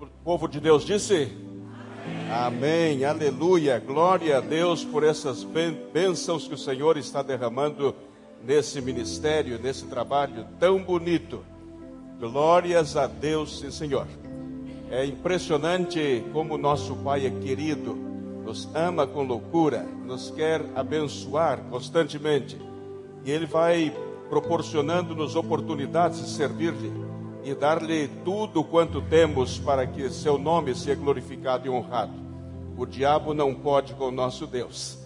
O povo de Deus disse: Amém, aleluia, glória a Deus por essas bênçãos que o Senhor está derramando nesse ministério, nesse trabalho tão bonito. Glórias a Deus, sim, Senhor. É impressionante como nosso Pai é querido, nos ama com loucura, nos quer abençoar constantemente. E Ele vai proporcionando-nos oportunidades de servir-lhe e dar-lhe tudo quanto temos para que seu nome seja glorificado e honrado. O diabo não pode com o nosso Deus.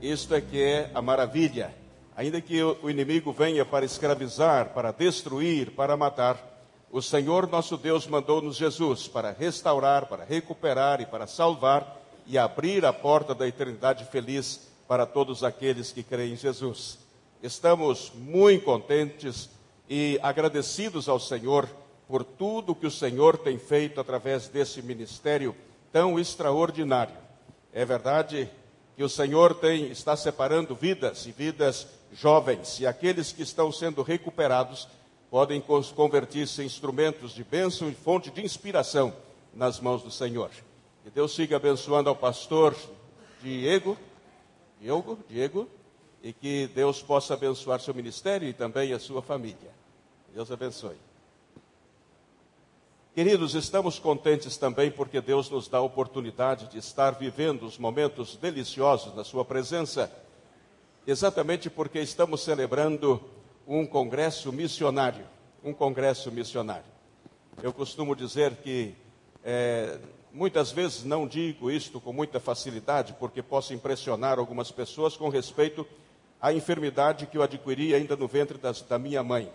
Isto é que é a maravilha. Ainda que o inimigo venha para escravizar, para destruir, para matar, o Senhor nosso Deus mandou-nos Jesus para restaurar, para recuperar e para salvar e abrir a porta da eternidade feliz para todos aqueles que creem em Jesus. Estamos muito contentes e agradecidos ao Senhor por tudo que o Senhor tem feito através desse ministério tão extraordinário. É verdade que o Senhor tem, está separando vidas e vidas jovens, e aqueles que estão sendo recuperados podem convertir-se em instrumentos de bênção e fonte de inspiração nas mãos do Senhor. Que Deus siga abençoando ao pastor Diego, Diego, Diego, e que Deus possa abençoar seu ministério e também a sua família. Deus abençoe. Queridos, estamos contentes também porque Deus nos dá a oportunidade de estar vivendo os momentos deliciosos na Sua presença, exatamente porque estamos celebrando um congresso missionário. Um congresso missionário. Eu costumo dizer que é, muitas vezes não digo isto com muita facilidade, porque posso impressionar algumas pessoas com respeito à enfermidade que eu adquiri ainda no ventre das, da minha mãe.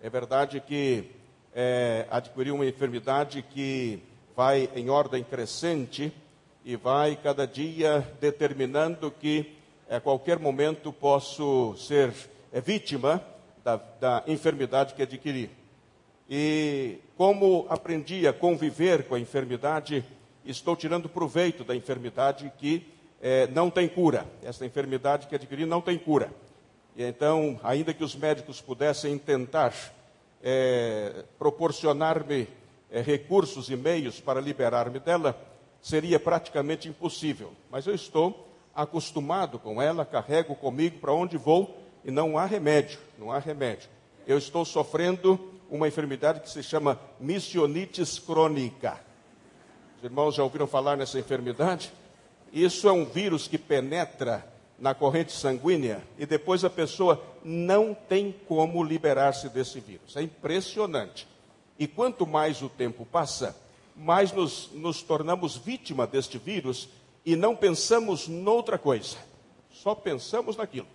É verdade que é, adquirir uma enfermidade que vai em ordem crescente e vai cada dia determinando que a qualquer momento posso ser é, vítima da, da enfermidade que adquiri. E como aprendi a conviver com a enfermidade, estou tirando proveito da enfermidade que é, não tem cura. Essa enfermidade que adquiri não tem cura. E então, ainda que os médicos pudessem tentar é, proporcionar-me é, recursos e meios para liberar-me dela, seria praticamente impossível. Mas eu estou acostumado com ela, carrego comigo para onde vou e não há remédio, não há remédio. Eu estou sofrendo uma enfermidade que se chama missionitis crônica. Os irmãos já ouviram falar nessa enfermidade? Isso é um vírus que penetra na corrente sanguínea e depois a pessoa não tem como liberar-se desse vírus. É impressionante. E quanto mais o tempo passa, mais nos, nos tornamos vítima deste vírus e não pensamos noutra coisa. Só pensamos naquilo,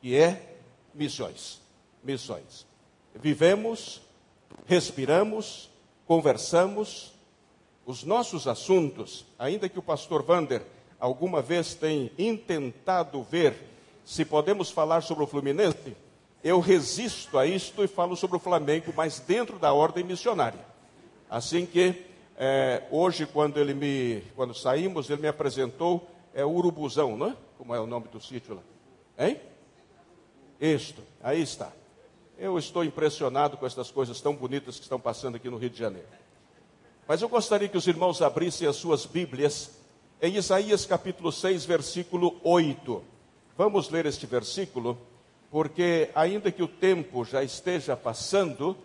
que é missões. Missões. Vivemos, respiramos, conversamos. Os nossos assuntos, ainda que o pastor Vander alguma vez tem intentado ver se podemos falar sobre o Fluminense, eu resisto a isto e falo sobre o Flamengo, mas dentro da ordem missionária. Assim que é, hoje, quando ele me, quando saímos, ele me apresentou é Urubuzão, não é? Como é o nome do sítio lá? Hein? Isto, aí está. Eu estou impressionado com estas coisas tão bonitas que estão passando aqui no Rio de Janeiro. Mas eu gostaria que os irmãos abrissem as suas Bíblias em Isaías capítulo 6, versículo 8. Vamos ler este versículo, porque ainda que o tempo já esteja passando,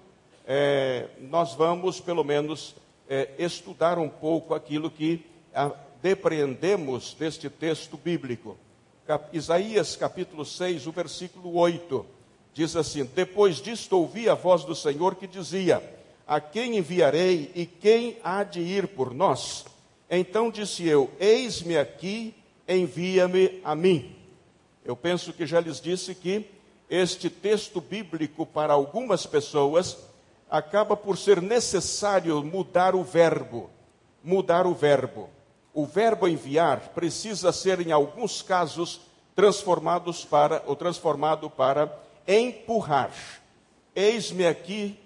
é, nós vamos pelo menos é, estudar um pouco aquilo que a, depreendemos deste texto bíblico. Cap, Isaías capítulo 6, o versículo 8, diz assim: Depois disto ouvi a voz do Senhor que dizia: A quem enviarei e quem há de ir por nós? Então disse eu: Eis-me aqui, envia-me a mim. Eu penso que já lhes disse que este texto bíblico, para algumas pessoas, acaba por ser necessário mudar o verbo. Mudar o verbo. O verbo enviar precisa ser, em alguns casos, transformados para, ou transformado para empurrar. Eis-me aqui,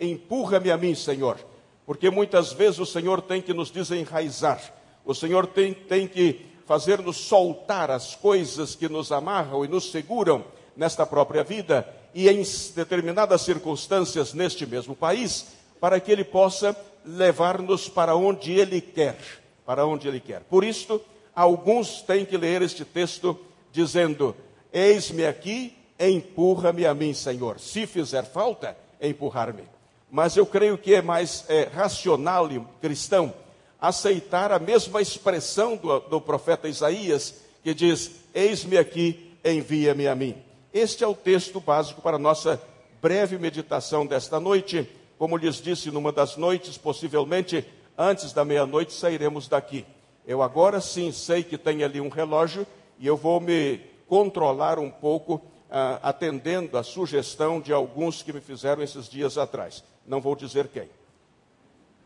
empurra-me a mim, Senhor porque muitas vezes o Senhor tem que nos desenraizar, o Senhor tem, tem que fazer-nos soltar as coisas que nos amarram e nos seguram nesta própria vida, e em determinadas circunstâncias neste mesmo país, para que Ele possa levar-nos para onde Ele quer, para onde Ele quer. Por isso, alguns têm que ler este texto dizendo: Eis-me aqui, empurra-me a mim, Senhor. Se fizer falta, empurrar-me. Mas eu creio que é mais é, racional e cristão aceitar a mesma expressão do, do profeta Isaías, que diz: Eis-me aqui, envia-me a mim. Este é o texto básico para a nossa breve meditação desta noite. Como lhes disse, numa das noites, possivelmente antes da meia-noite, sairemos daqui. Eu agora sim sei que tem ali um relógio e eu vou me controlar um pouco, ah, atendendo a sugestão de alguns que me fizeram esses dias atrás. Não vou dizer quem.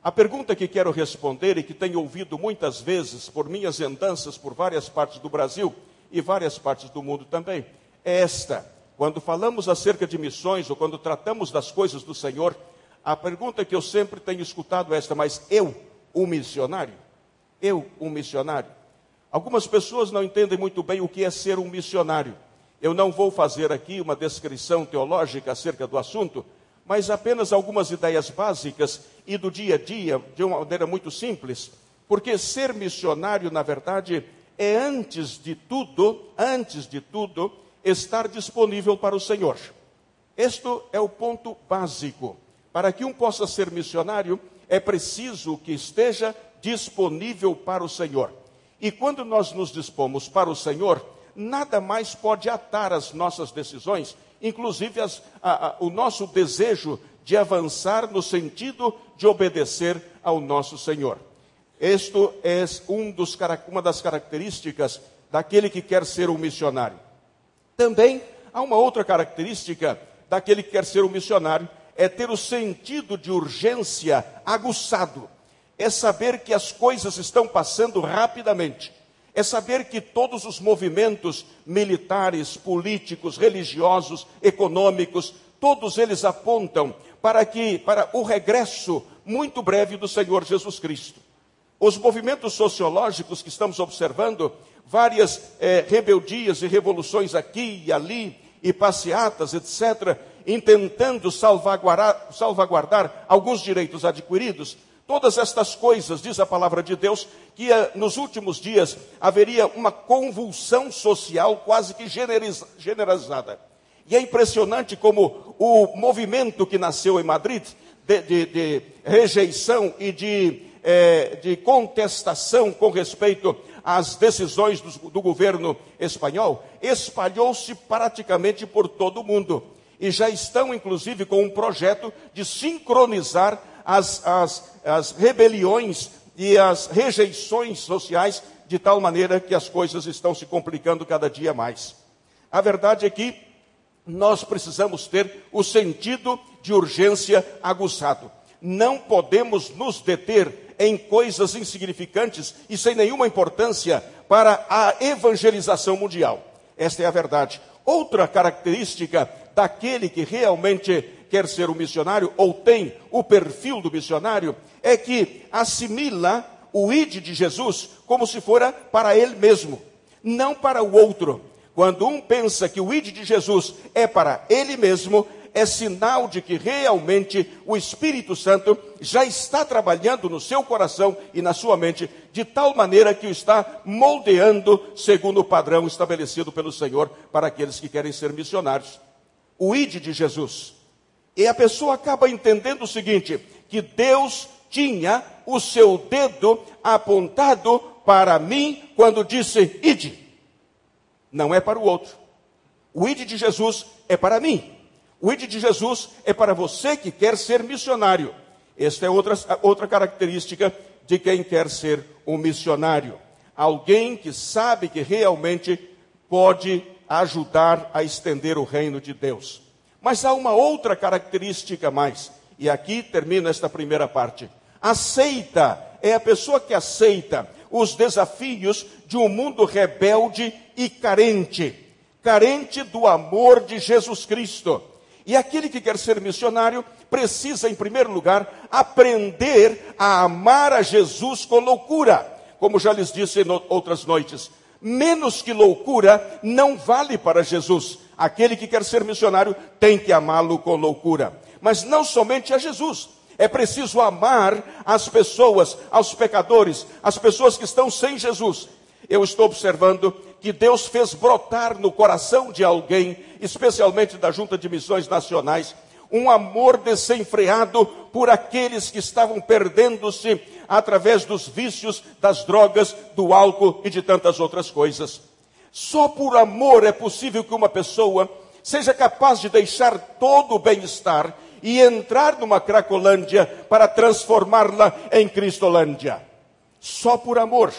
A pergunta que quero responder e que tenho ouvido muitas vezes por minhas andanças por várias partes do Brasil e várias partes do mundo também é esta: quando falamos acerca de missões ou quando tratamos das coisas do Senhor, a pergunta que eu sempre tenho escutado é esta: mas eu, um missionário? Eu, um missionário? Algumas pessoas não entendem muito bem o que é ser um missionário. Eu não vou fazer aqui uma descrição teológica acerca do assunto, mas apenas algumas ideias básicas e do dia a dia, de uma maneira muito simples, porque ser missionário, na verdade, é antes de tudo, antes de tudo, estar disponível para o Senhor. Este é o ponto básico. Para que um possa ser missionário, é preciso que esteja disponível para o Senhor. E quando nós nos dispomos para o Senhor, nada mais pode atar as nossas decisões, inclusive as, a, a, o nosso desejo de avançar no sentido de obedecer ao nosso Senhor. Este é um dos, uma das características daquele que quer ser um missionário. Também há uma outra característica daquele que quer ser um missionário, é ter o sentido de urgência aguçado. É saber que as coisas estão passando rapidamente. É saber que todos os movimentos militares, políticos, religiosos, econômicos, todos eles apontam para que para o regresso muito breve do Senhor Jesus Cristo. Os movimentos sociológicos que estamos observando várias é, rebeldias e revoluções aqui e ali, e passeatas, etc., intentando salvaguardar, salvaguardar alguns direitos adquiridos. Todas estas coisas, diz a palavra de Deus, que eh, nos últimos dias haveria uma convulsão social quase que generalizada. E é impressionante como o movimento que nasceu em Madrid, de, de, de rejeição e de, é, de contestação com respeito as decisões do, do governo espanhol, espalhou-se praticamente por todo o mundo. E já estão, inclusive, com um projeto de sincronizar as, as, as rebeliões e as rejeições sociais, de tal maneira que as coisas estão se complicando cada dia mais. A verdade é que nós precisamos ter o sentido de urgência aguçado. Não podemos nos deter em coisas insignificantes e sem nenhuma importância para a evangelização mundial. Esta é a verdade. Outra característica daquele que realmente quer ser um missionário ou tem o perfil do missionário é que assimila o id de Jesus como se fora para ele mesmo, não para o outro. Quando um pensa que o id de Jesus é para ele mesmo, é sinal de que realmente o Espírito Santo já está trabalhando no seu coração e na sua mente, de tal maneira que o está moldeando segundo o padrão estabelecido pelo Senhor para aqueles que querem ser missionários. O ide de Jesus. E a pessoa acaba entendendo o seguinte: que Deus tinha o seu dedo apontado para mim quando disse ide. Não é para o outro. O ide de Jesus é para mim. O ID de Jesus é para você que quer ser missionário. Esta é outra, outra característica de quem quer ser um missionário. Alguém que sabe que realmente pode ajudar a estender o reino de Deus. Mas há uma outra característica mais, e aqui termina esta primeira parte. Aceita, é a pessoa que aceita os desafios de um mundo rebelde e carente, carente do amor de Jesus Cristo e aquele que quer ser missionário precisa, em primeiro lugar, aprender a amar a Jesus com loucura. Como já lhes disse em outras noites, menos que loucura não vale para Jesus. Aquele que quer ser missionário tem que amá-lo com loucura. Mas não somente a Jesus, É preciso amar as pessoas, aos pecadores, as pessoas que estão sem Jesus. Eu estou observando que Deus fez brotar no coração de alguém, especialmente da Junta de Missões Nacionais, um amor desenfreado por aqueles que estavam perdendo-se através dos vícios, das drogas, do álcool e de tantas outras coisas. Só por amor é possível que uma pessoa seja capaz de deixar todo o bem-estar e entrar numa Cracolândia para transformá-la em Cristolândia. Só por amor.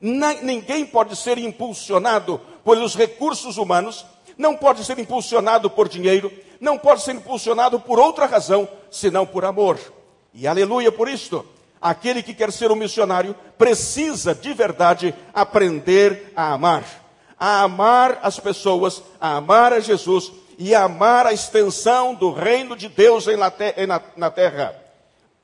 ninguém pode ser impulsionado pelos recursos humanos, não pode ser impulsionado por dinheiro, não pode ser impulsionado por outra razão, senão por amor. E aleluia por isto. Aquele que quer ser um missionário precisa de verdade aprender a amar. A amar as pessoas, a amar a Jesus e amar a extensão do reino de Deus na, terra,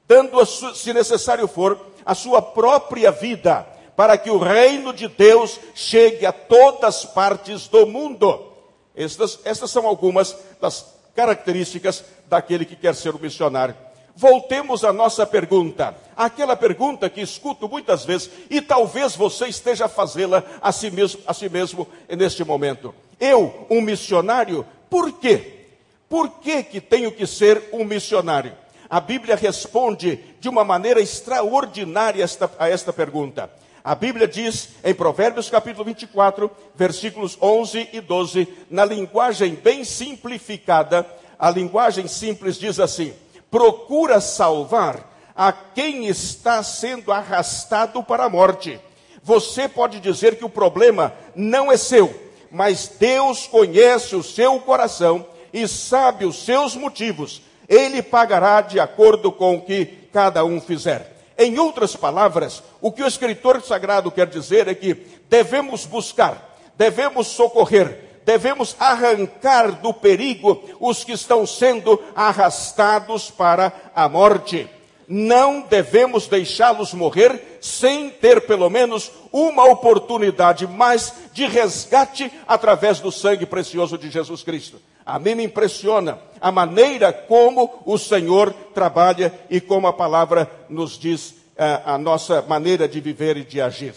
dando, se necessário for, a sua própria vida, para que o reino de Deus chegue a todas as partes do mundo. Estas, estas são algumas das características daquele que quer ser um missionário. Voltemos à nossa pergunta, aquela pergunta que escuto muitas vezes e talvez você esteja fazê-la a si mesmo, a si mesmo neste momento. Eu, um missionário, por quê? Por que, que tenho que ser um missionário? A Bíblia responde de uma maneira extraordinária esta, a esta pergunta. A Bíblia diz em Provérbios capítulo 24, versículos 11 e 12, na linguagem bem simplificada, a linguagem simples diz assim: procura salvar a quem está sendo arrastado para a morte. Você pode dizer que o problema não é seu, mas Deus conhece o seu coração e sabe os seus motivos. Ele pagará de acordo com o que cada um fizer. Em outras palavras, o que o escritor sagrado quer dizer é que devemos buscar, devemos socorrer, devemos arrancar do perigo os que estão sendo arrastados para a morte não devemos deixá-los morrer sem ter pelo menos uma oportunidade mais de resgate através do sangue precioso de Jesus Cristo. A mim me impressiona a maneira como o Senhor trabalha e como a palavra nos diz a, eh, a nossa maneira de viver e de agir.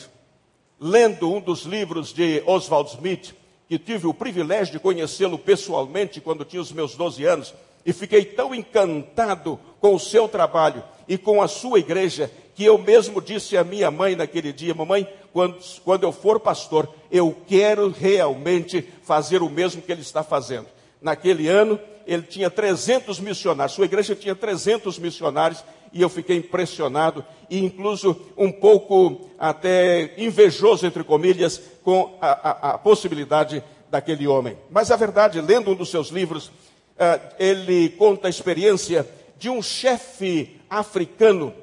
Lendo um dos livros de Oswald Smith, que tive o privilégio de conhecê-lo pessoalmente quando tinha os meus 12 anos, e fiquei tão encantado com o seu trabalho e com a sua igreja, que eu mesmo disse à minha mãe naquele dia: Mamãe, quando, quando eu for pastor, eu quero realmente fazer o mesmo que ele está fazendo. Naquele ano, ele tinha 300 missionários, sua igreja tinha 300 missionários, e eu fiquei impressionado e incluso um pouco até invejoso, entre comilhas, com a, a, a possibilidade daquele homem. Mas a verdade, lendo um dos seus livros, uh, ele conta a experiência de um chefe africano,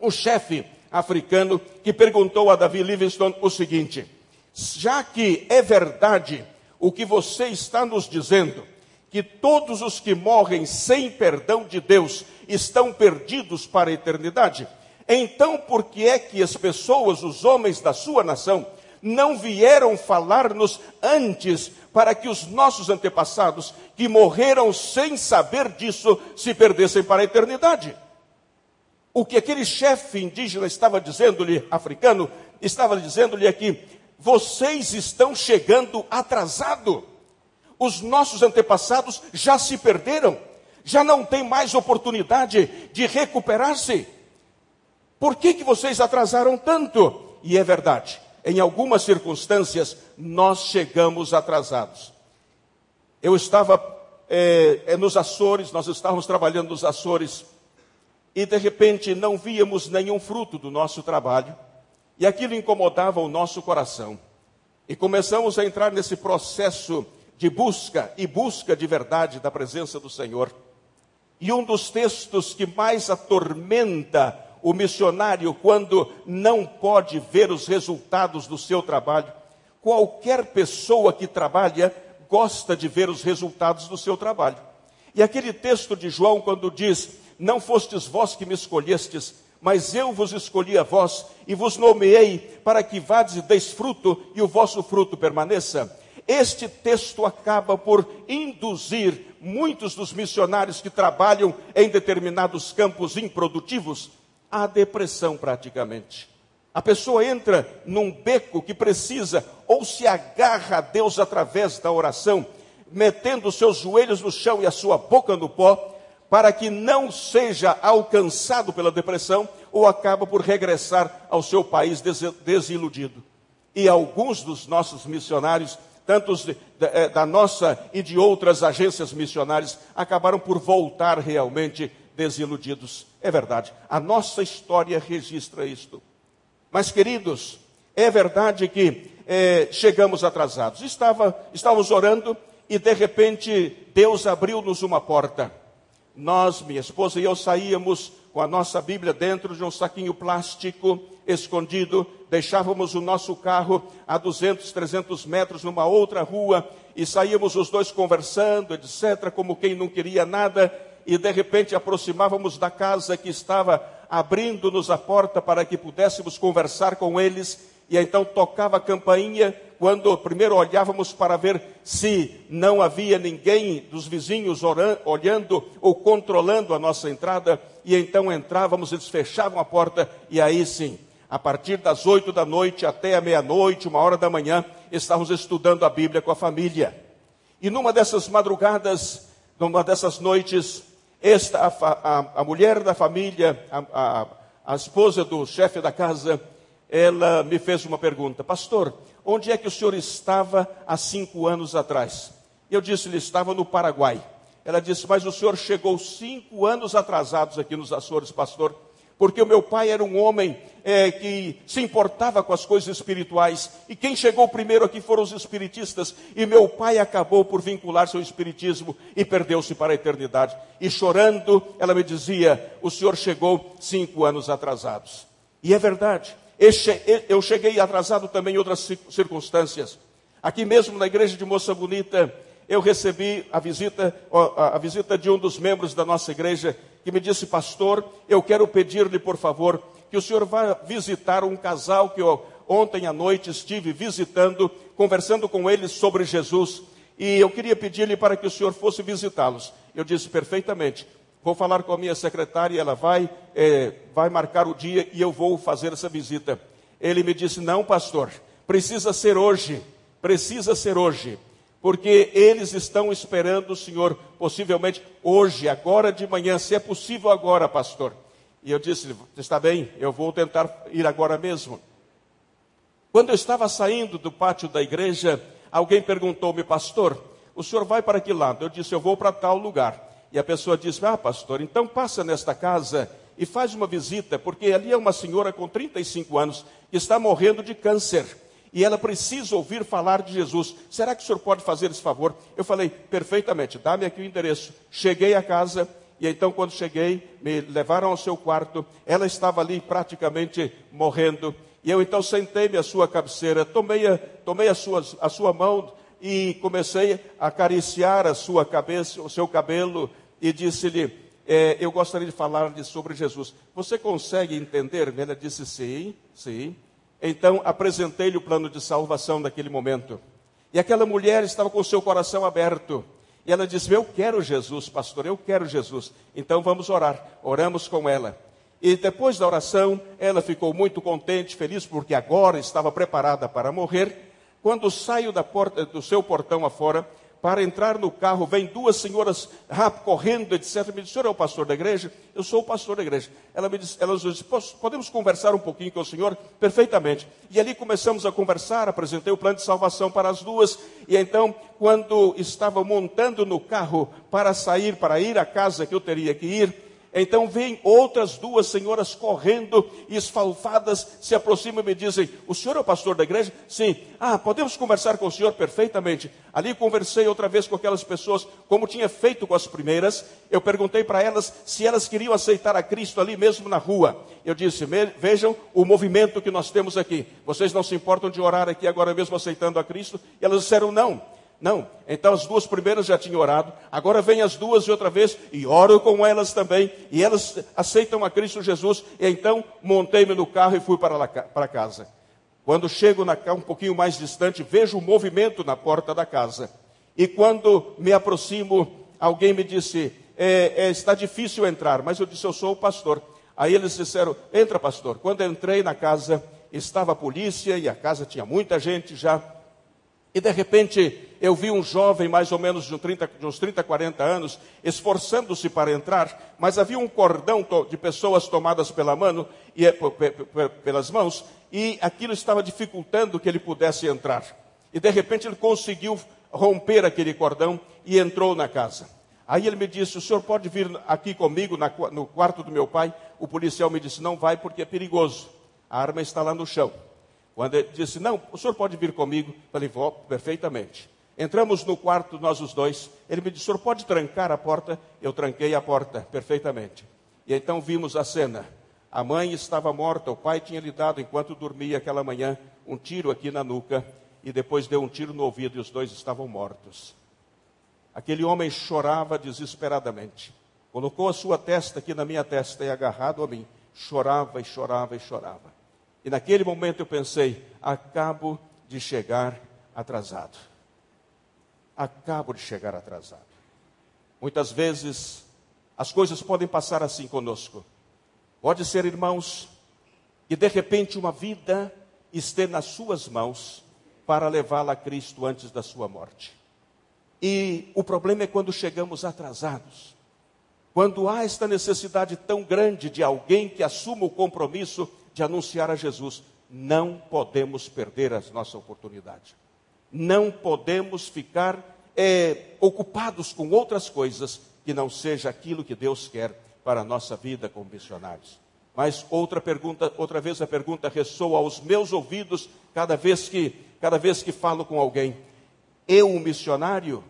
um chefe africano que perguntou a Davi Livingstone o seguinte: já que é verdade o que você está nos dizendo, que todos os que morrem sem perdão de Deus estão perdidos para a eternidade, então por que é que as pessoas, os homens da sua nação, não vieram falar-nos antes para que os nossos antepassados, que morreram sem saber disso, se perdessem para a eternidade. O que aquele chefe indígena estava dizendo-lhe, africano, estava dizendo-lhe aqui: vocês estão chegando atrasado. Os nossos antepassados já se perderam, já não tem mais oportunidade de recuperar-se. Por que, que vocês atrasaram tanto? E é verdade, em algumas circunstâncias, nós chegamos atrasados. Eu estava é, nos Açores, nós estávamos trabalhando nos Açores, e de repente não víamos nenhum fruto do nosso trabalho, e aquilo incomodava o nosso coração. E começamos a entrar nesse processo de busca e busca de verdade da presença do Senhor. E um dos textos que mais atormenta o missionário quando não pode ver os resultados do seu trabalho. Qualquer pessoa que trabalha gosta de ver os resultados do seu trabalho. E aquele texto de João, quando diz: Não fostes vós que me escolhestes, mas eu vos escolhi a vós e vos nomeei para que vades e deis fruto e o vosso fruto permaneça. Este texto acaba por induzir muitos dos missionários que trabalham em determinados campos improdutivos à depressão, praticamente. A pessoa entra num beco que precisa ou se agarra a Deus através da oração, metendo os seus joelhos no chão e a sua boca no pó, para que não seja alcançado pela depressão, ou acaba por regressar ao seu país desiludido. E alguns dos nossos missionários, tanto da, eh, da nossa e de outras agências missionárias, acabaram por voltar realmente desiludidos. É verdade, a nossa história registra isto. Mas, queridos, é verdade que é, chegamos atrasados. Estava, estávamos orando e, de repente, Deus abriu-nos uma porta. Nós, minha esposa e eu, saíamos com a nossa Bíblia dentro de um saquinho plástico escondido, deixávamos o nosso carro a 200, 300 metros numa outra rua e saíamos os dois conversando, etc., como quem não queria nada, e de repente aproximávamos da casa que estava abrindo-nos a porta para que pudéssemos conversar com eles, e então tocava a campainha, quando primeiro olhávamos para ver se não havia ninguém dos vizinhos orando, olhando ou controlando a nossa entrada, e então entrávamos, eles fechavam a porta, e aí sim, a partir das oito da noite até a meia-noite, uma hora da manhã, estávamos estudando a Bíblia com a família. E numa dessas madrugadas, numa dessas noites, esta, a, a, a mulher da família, a, a esposa do chefe da casa, ela me fez uma pergunta: Pastor, onde é que o senhor estava há cinco anos atrás? Eu disse: Ele estava no Paraguai. Ela disse: Mas o senhor chegou cinco anos atrasados aqui nos Açores, pastor porque o meu pai era um homem é, que se importava com as coisas espirituais, e quem chegou primeiro aqui foram os espiritistas, e meu pai acabou por vincular-se ao espiritismo e perdeu-se para a eternidade. E chorando, ela me dizia: O senhor chegou cinco anos atrasados. E é verdade, eu cheguei atrasado também em outras circunstâncias. Aqui mesmo na igreja de Moça Bonita, eu recebi a visita, a visita de um dos membros da nossa igreja que me disse, pastor, eu quero pedir-lhe, por favor, que o senhor vá visitar um casal que eu, ontem à noite estive visitando, conversando com eles sobre Jesus, e eu queria pedir-lhe para que o senhor fosse visitá-los. Eu disse, perfeitamente. Vou falar com a minha secretária, ela vai, é, vai marcar o dia e eu vou fazer essa visita. Ele me disse, não, pastor, precisa ser hoje, precisa ser hoje porque eles estão esperando o Senhor, possivelmente hoje, agora de manhã, se é possível agora, pastor. E eu disse: Está bem, eu vou tentar ir agora mesmo. Quando eu estava saindo do pátio da igreja, alguém perguntou-me, pastor, o senhor vai para que lado? Eu disse: Eu vou para tal lugar. E a pessoa disse: Ah, pastor, então passa nesta casa e faz uma visita, porque ali é uma senhora com 35 anos que está morrendo de câncer e ela precisa ouvir falar de Jesus. Será que o senhor pode fazer esse favor? Eu falei, perfeitamente, dá-me aqui o endereço. Cheguei à casa, e então, quando cheguei, me levaram ao seu quarto. Ela estava ali praticamente morrendo. E eu então sentei-me à sua cabeceira, tomei, a, tomei a, sua, a sua mão e comecei a acariciar a sua cabeça, o seu cabelo, e disse-lhe: é, Eu gostaria de falar-lhe sobre Jesus. Você consegue entender? Ela disse: Sim, sim. Então apresentei-lhe o plano de salvação naquele momento. E aquela mulher estava com o seu coração aberto. E ela disse: Eu quero Jesus, pastor, eu quero Jesus. Então vamos orar. Oramos com ela. E depois da oração, ela ficou muito contente, feliz, porque agora estava preparada para morrer. Quando saio da porta, do seu portão afora, para entrar no carro, vem duas senhoras rápido, correndo, etc. Me disse, senhor é o pastor da igreja? Eu sou o pastor da igreja. Ela me disse, elas disse, podemos conversar um pouquinho com o senhor? Perfeitamente. E ali começamos a conversar, apresentei o plano de salvação para as duas, e então, quando estava montando no carro para sair, para ir à casa que eu teria que ir, então vêm outras duas senhoras correndo esfalfadas, se aproximam e me dizem: O senhor é o pastor da igreja? Sim. Ah, podemos conversar com o senhor perfeitamente. Ali conversei outra vez com aquelas pessoas, como tinha feito com as primeiras. Eu perguntei para elas se elas queriam aceitar a Cristo ali mesmo na rua. Eu disse: Vejam o movimento que nós temos aqui. Vocês não se importam de orar aqui agora mesmo aceitando a Cristo? E elas disseram: Não. Não. Então as duas primeiras já tinham orado, agora vem as duas de outra vez e oro com elas também, e elas aceitam a Cristo Jesus, e então montei-me no carro e fui para, lá, para casa. Quando chego na, um pouquinho mais distante, vejo um movimento na porta da casa. E quando me aproximo, alguém me disse: é, é, está difícil entrar, mas eu disse: eu sou o pastor. Aí eles disseram: entra, pastor. Quando entrei na casa, estava a polícia e a casa tinha muita gente já. E de repente eu vi um jovem, mais ou menos de, 30, de uns 30, 40 anos, esforçando-se para entrar, mas havia um cordão de pessoas tomadas pela mão, e, eh, pelas mãos, e aquilo estava dificultando que ele pudesse entrar. E de repente ele conseguiu romper aquele cordão e entrou na casa. Aí ele me disse: O senhor pode vir aqui comigo no quarto do meu pai? O policial me disse: Não vai porque é perigoso. A arma está lá no chão. Quando ele disse, não, o senhor pode vir comigo. Falei, vou, perfeitamente. Entramos no quarto, nós os dois. Ele me disse, senhor pode trancar a porta? Eu tranquei a porta, perfeitamente. E então vimos a cena. A mãe estava morta, o pai tinha lhe dado, enquanto dormia aquela manhã, um tiro aqui na nuca. E depois deu um tiro no ouvido e os dois estavam mortos. Aquele homem chorava desesperadamente. Colocou a sua testa aqui na minha testa e agarrado a mim, chorava e chorava e chorava. E naquele momento eu pensei: acabo de chegar atrasado. Acabo de chegar atrasado. Muitas vezes as coisas podem passar assim conosco. Pode ser, irmãos, que de repente uma vida esteja nas suas mãos para levá-la a Cristo antes da sua morte. E o problema é quando chegamos atrasados. Quando há esta necessidade tão grande de alguém que assuma o compromisso de anunciar a Jesus, não podemos perder a nossa oportunidade. Não podemos ficar é, ocupados com outras coisas que não seja aquilo que Deus quer para a nossa vida como missionários. Mas outra pergunta, outra vez a pergunta ressoa aos meus ouvidos cada vez que, cada vez que falo com alguém. Eu, um missionário?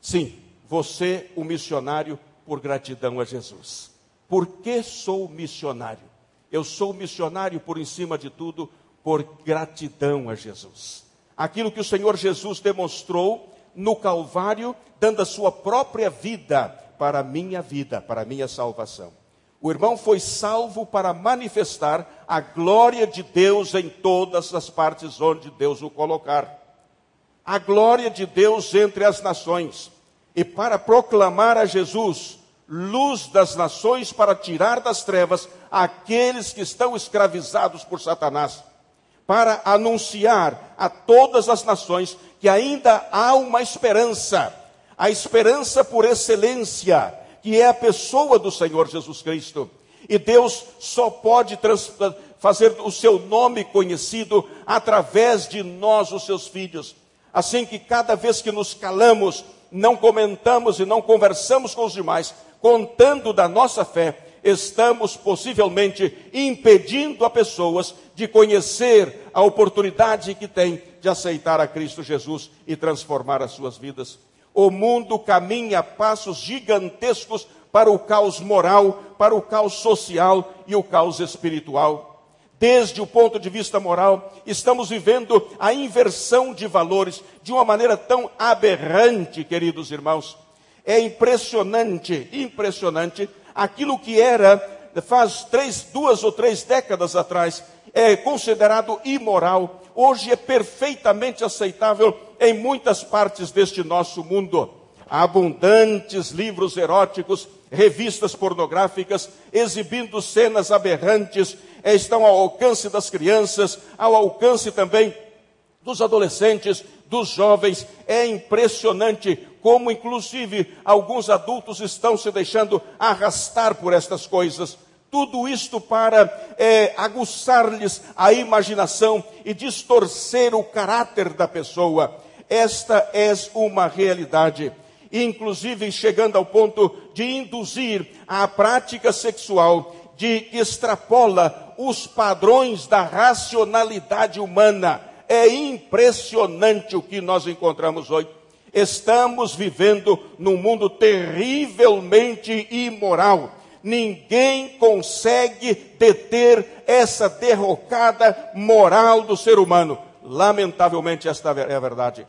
Sim, você, um missionário por gratidão a Jesus. Por que sou missionário? Eu sou missionário por em cima de tudo, por gratidão a Jesus. Aquilo que o Senhor Jesus demonstrou no Calvário, dando a sua própria vida para a minha vida, para a minha salvação. O irmão foi salvo para manifestar a glória de Deus em todas as partes onde Deus o colocar. A glória de Deus entre as nações. E para proclamar a Jesus, luz das nações para tirar das trevas aqueles que estão escravizados por Satanás, para anunciar a todas as nações que ainda há uma esperança, a esperança por excelência, que é a pessoa do Senhor Jesus Cristo. E Deus só pode fazer o seu nome conhecido através de nós, os seus filhos. Assim que cada vez que nos calamos, não comentamos e não conversamos com os demais, contando da nossa fé, estamos possivelmente impedindo a pessoas de conhecer a oportunidade que têm de aceitar a Cristo Jesus e transformar as suas vidas. O mundo caminha passos gigantescos para o caos moral, para o caos social e o caos espiritual. Desde o ponto de vista moral, estamos vivendo a inversão de valores de uma maneira tão aberrante, queridos irmãos. É impressionante, impressionante, aquilo que era, faz três, duas ou três décadas atrás, é considerado imoral, hoje é perfeitamente aceitável em muitas partes deste nosso mundo. Há abundantes livros eróticos, revistas pornográficas, exibindo cenas aberrantes, é, estão ao alcance das crianças, ao alcance também dos adolescentes, dos jovens. É impressionante como, inclusive, alguns adultos estão se deixando arrastar por estas coisas. Tudo isto para é, aguçar-lhes a imaginação e distorcer o caráter da pessoa. Esta é uma realidade. Inclusive chegando ao ponto de induzir a prática sexual de que extrapola os padrões da racionalidade humana é impressionante o que nós encontramos hoje. Estamos vivendo num mundo terrivelmente imoral. Ninguém consegue deter essa derrocada moral do ser humano. Lamentavelmente, esta é a verdade.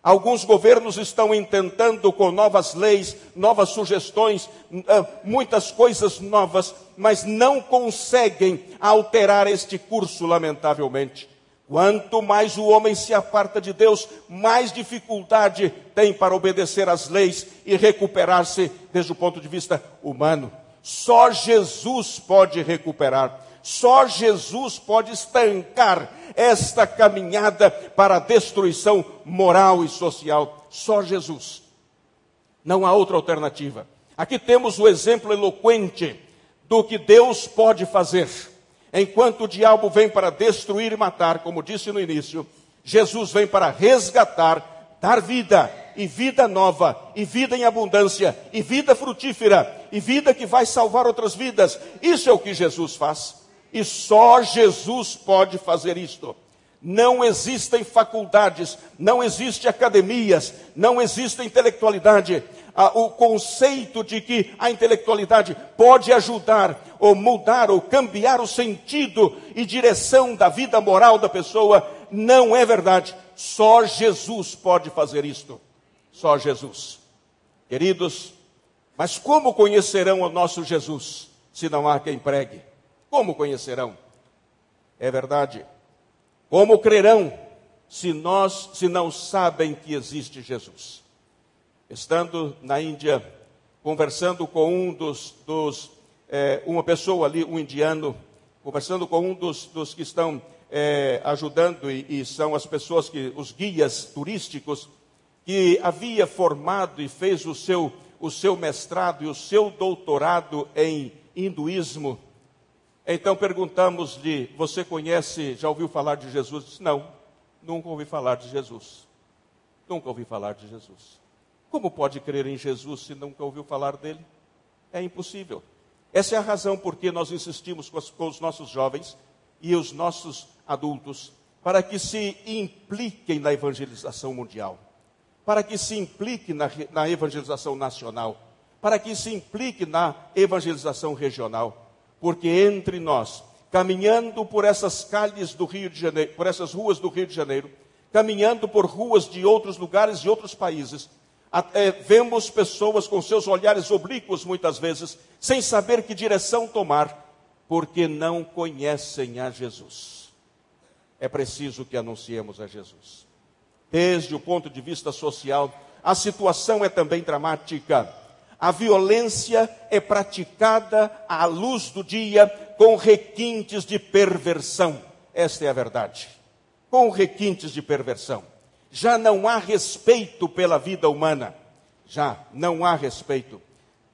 Alguns governos estão intentando com novas leis, novas sugestões, ah, muitas coisas novas, mas não conseguem alterar este curso, lamentavelmente. Quanto mais o homem se aparta de Deus, mais dificuldade tem para obedecer às leis e recuperar-se desde o ponto de vista humano. Só Jesus pode recuperar. Só Jesus pode estancar esta caminhada para a destruição moral e social. Só Jesus. Não há outra alternativa. Aqui temos o exemplo eloquente do que Deus pode fazer. Enquanto o diabo vem para destruir e matar, como disse no início, Jesus vem para resgatar, dar vida, e vida nova, e vida em abundância, e vida frutífera, e vida que vai salvar outras vidas. Isso é o que Jesus faz. E só Jesus pode fazer isto. Não existem faculdades, não existem academias, não existe intelectualidade. Ah, o conceito de que a intelectualidade pode ajudar ou mudar ou cambiar o sentido e direção da vida moral da pessoa não é verdade. Só Jesus pode fazer isto. Só Jesus. Queridos, mas como conhecerão o nosso Jesus se não há quem pregue? Como conhecerão? É verdade. Como crerão se nós, se não sabem que existe Jesus? Estando na Índia, conversando com um dos, dos é, uma pessoa ali, um indiano, conversando com um dos, dos que estão é, ajudando e, e são as pessoas que, os guias turísticos, que havia formado e fez o seu, o seu mestrado e o seu doutorado em hinduísmo então perguntamos-lhe: Você conhece, já ouviu falar de Jesus? Disse, Não, nunca ouvi falar de Jesus. Nunca ouvi falar de Jesus. Como pode crer em Jesus se nunca ouviu falar dele? É impossível. Essa é a razão por que nós insistimos com, com os nossos jovens e os nossos adultos para que se impliquem na evangelização mundial, para que se impliquem na, na evangelização nacional, para que se implique na evangelização regional porque entre nós, caminhando por essas calhes do Rio de Janeiro, por essas ruas do Rio de Janeiro, caminhando por ruas de outros lugares e outros países, até vemos pessoas com seus olhares oblíquos muitas vezes, sem saber que direção tomar, porque não conhecem a Jesus. É preciso que anunciemos a Jesus. Desde o ponto de vista social, a situação é também dramática a violência é praticada à luz do dia com requintes de perversão. Esta é a verdade. Com requintes de perversão. Já não há respeito pela vida humana. Já não há respeito.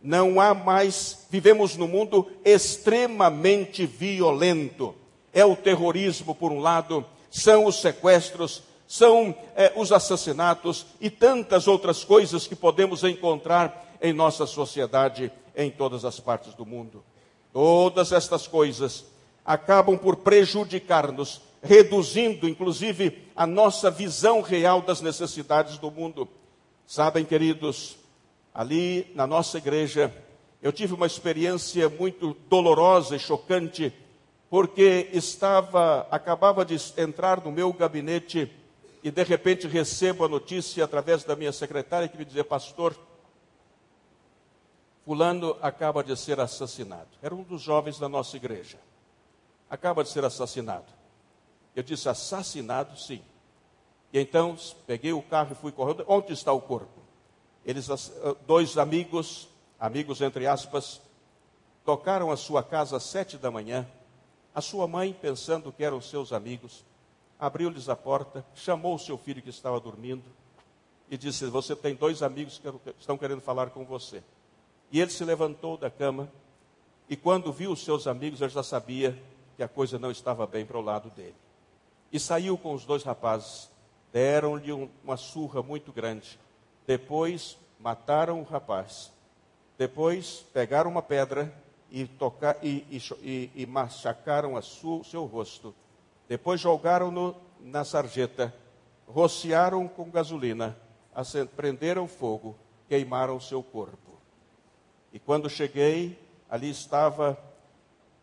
Não há mais. Vivemos num mundo extremamente violento. É o terrorismo, por um lado, são os sequestros, são é, os assassinatos e tantas outras coisas que podemos encontrar em nossa sociedade em todas as partes do mundo. Todas estas coisas acabam por prejudicar-nos, reduzindo inclusive a nossa visão real das necessidades do mundo. Sabem, queridos, ali na nossa igreja, eu tive uma experiência muito dolorosa e chocante, porque estava, acabava de entrar no meu gabinete e de repente recebo a notícia através da minha secretária que me dizia, pastor, Fulano acaba de ser assassinado. Era um dos jovens da nossa igreja. Acaba de ser assassinado. Eu disse: assassinado, sim. E então peguei o carro e fui correndo. Onde está o corpo? Eles, ah, dois amigos, amigos entre aspas, tocaram a sua casa às sete da manhã. A sua mãe, pensando que eram seus amigos, abriu-lhes a porta, chamou o seu filho que estava dormindo e disse: Você tem dois amigos que estão querendo falar com você. E ele se levantou da cama e quando viu os seus amigos, ele já sabia que a coisa não estava bem para o lado dele. E saiu com os dois rapazes, deram-lhe uma surra muito grande. Depois mataram o rapaz. Depois pegaram uma pedra e, tocar, e, e, e machacaram o seu rosto. Depois jogaram-no na sarjeta, rociaram com gasolina, prenderam fogo, queimaram seu corpo. E quando cheguei, ali estava